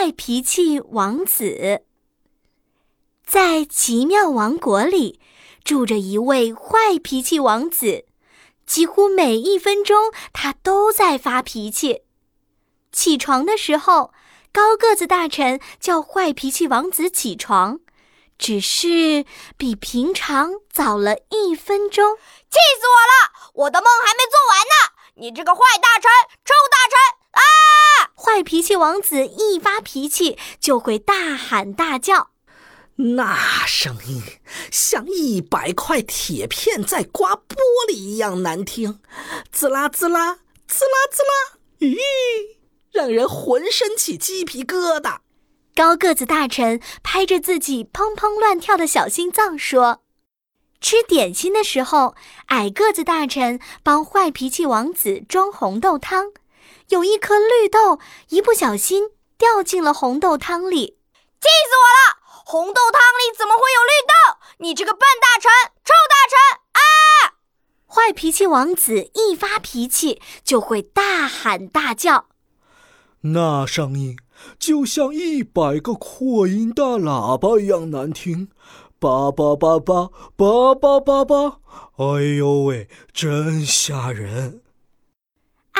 坏脾气王子。在奇妙王国里，住着一位坏脾气王子。几乎每一分钟，他都在发脾气。起床的时候，高个子大臣叫坏脾气王子起床，只是比平常早了一分钟。气死我了！我的梦还没做完呢！你这个坏大臣，臭大臣！啊！坏脾气王子一发脾气就会大喊大叫。那声音像一百块铁片在刮玻璃一样难听，滋啦滋啦，滋啦滋啦，咦，让人浑身起鸡皮疙瘩。高个子大臣拍着自己砰砰乱跳的小心脏说：“吃点心的时候，矮个子大臣帮坏脾气王子装红豆汤，有一颗绿豆一不小心掉进了红豆汤里，气死我了！”红豆汤里怎么会有绿豆？你这个笨大臣，臭大臣！啊！坏脾气王子一发脾气就会大喊大叫，那声音就像一百个扩音大喇叭一样难听，叭叭叭叭叭叭叭叭！哎呦喂，真吓人！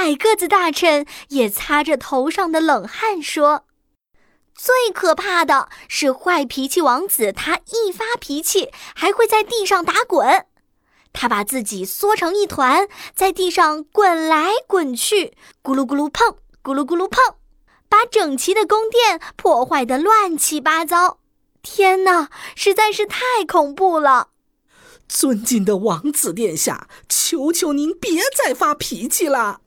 矮个子大臣也擦着头上的冷汗说。最可怕的是坏脾气王子，他一发脾气还会在地上打滚。他把自己缩成一团，在地上滚来滚去，咕噜咕噜碰，咕噜咕噜碰，把整齐的宫殿破坏得乱七八糟。天哪，实在是太恐怖了！尊敬的王子殿下，求求您别再发脾气了。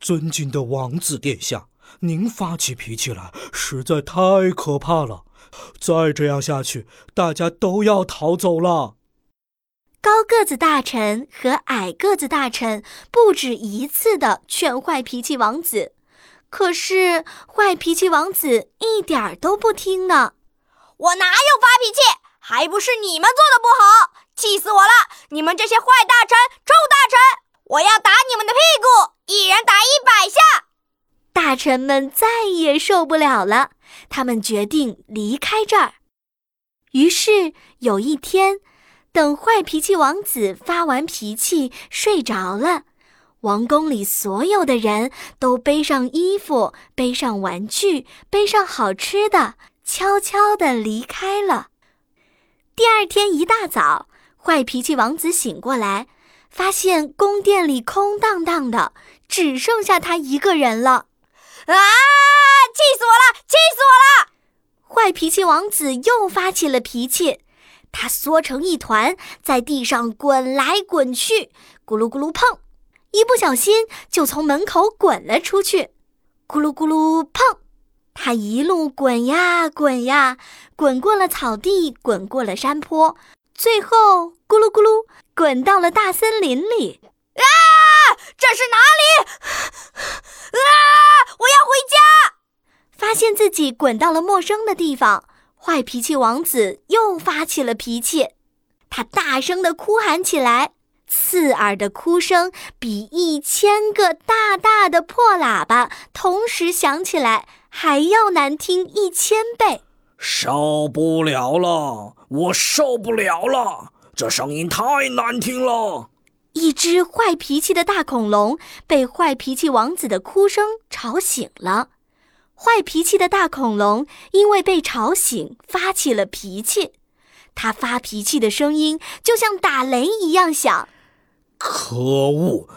尊敬的王子殿下。您发起脾气来实在太可怕了，再这样下去，大家都要逃走了。高个子大臣和矮个子大臣不止一次的劝坏脾气王子，可是坏脾气王子一点儿都不听呢。我哪有发脾气？还不是你们做的不好，气死我了！你们这些坏大臣、臭大臣，我要打你们的屁股，大臣们再也受不了了，他们决定离开这儿。于是有一天，等坏脾气王子发完脾气睡着了，王宫里所有的人都背上衣服、背上玩具、背上好吃的，悄悄地离开了。第二天一大早，坏脾气王子醒过来，发现宫殿里空荡荡的，只剩下他一个人了。啊！气死我了！气死我了！坏脾气王子又发起了脾气，他缩成一团，在地上滚来滚去，咕噜咕噜碰，一不小心就从门口滚了出去，咕噜咕噜碰，他一路滚呀滚呀，滚过了草地，滚过了山坡，最后咕噜咕噜滚到了大森林里。啊！这是哪里？啊！我要回家。发现自己滚到了陌生的地方，坏脾气王子又发起了脾气。他大声的哭喊起来，刺耳的哭声比一千个大大的破喇叭同时响起来还要难听一千倍。受不了了！我受不了了！这声音太难听了。一只坏脾气的大恐龙被坏脾气王子的哭声吵醒了。坏脾气的大恐龙因为被吵醒，发起了脾气。它发脾气的声音就像打雷一样响。可恶！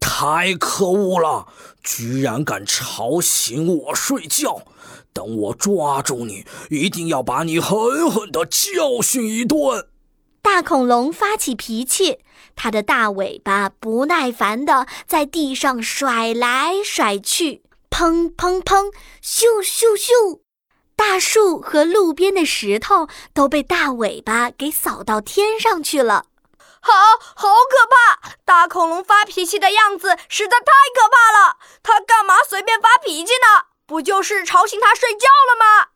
太可恶了！居然敢吵醒我睡觉！等我抓住你，一定要把你狠狠的教训一顿。大恐龙发起脾气，它的大尾巴不耐烦的在地上甩来甩去，砰砰砰，咻咻咻，大树和路边的石头都被大尾巴给扫到天上去了。好，好可怕！大恐龙发脾气的样子实在太可怕了。它干嘛随便发脾气呢？不就是吵醒它睡觉了吗？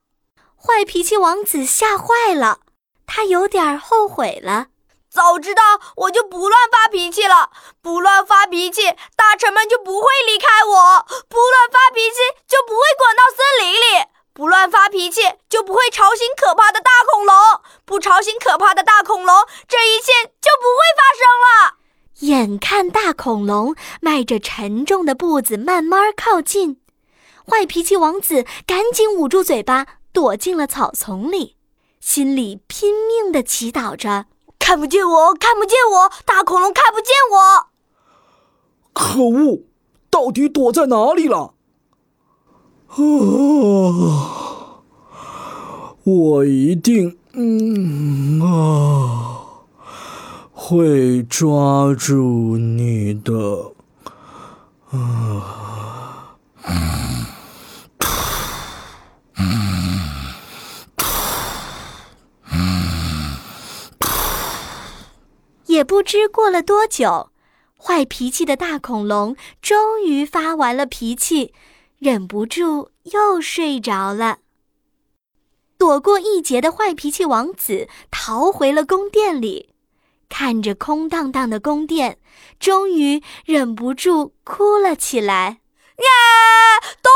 坏脾气王子吓坏了。他有点后悔了，早知道我就不乱发脾气了。不乱发脾气，大臣们就不会离开我；不乱发脾气，就不会滚到森林里；不乱发脾气，就不会吵醒可怕的大恐龙；不吵醒可怕的大恐龙，这一切就不会发生了。眼看大恐龙迈着沉重的步子慢慢靠近，坏脾气王子赶紧捂住嘴巴，躲进了草丛里，心里拼命地祈祷着：“看不见我，看不见我，大恐龙看不见我！”可恶，到底躲在哪里了？啊！我一定，嗯啊，会抓住你的，啊！也不知过了多久，坏脾气的大恐龙终于发完了脾气。忍不住又睡着了。躲过一劫的坏脾气王子逃回了宫殿里，看着空荡荡的宫殿，终于忍不住哭了起来。呀，都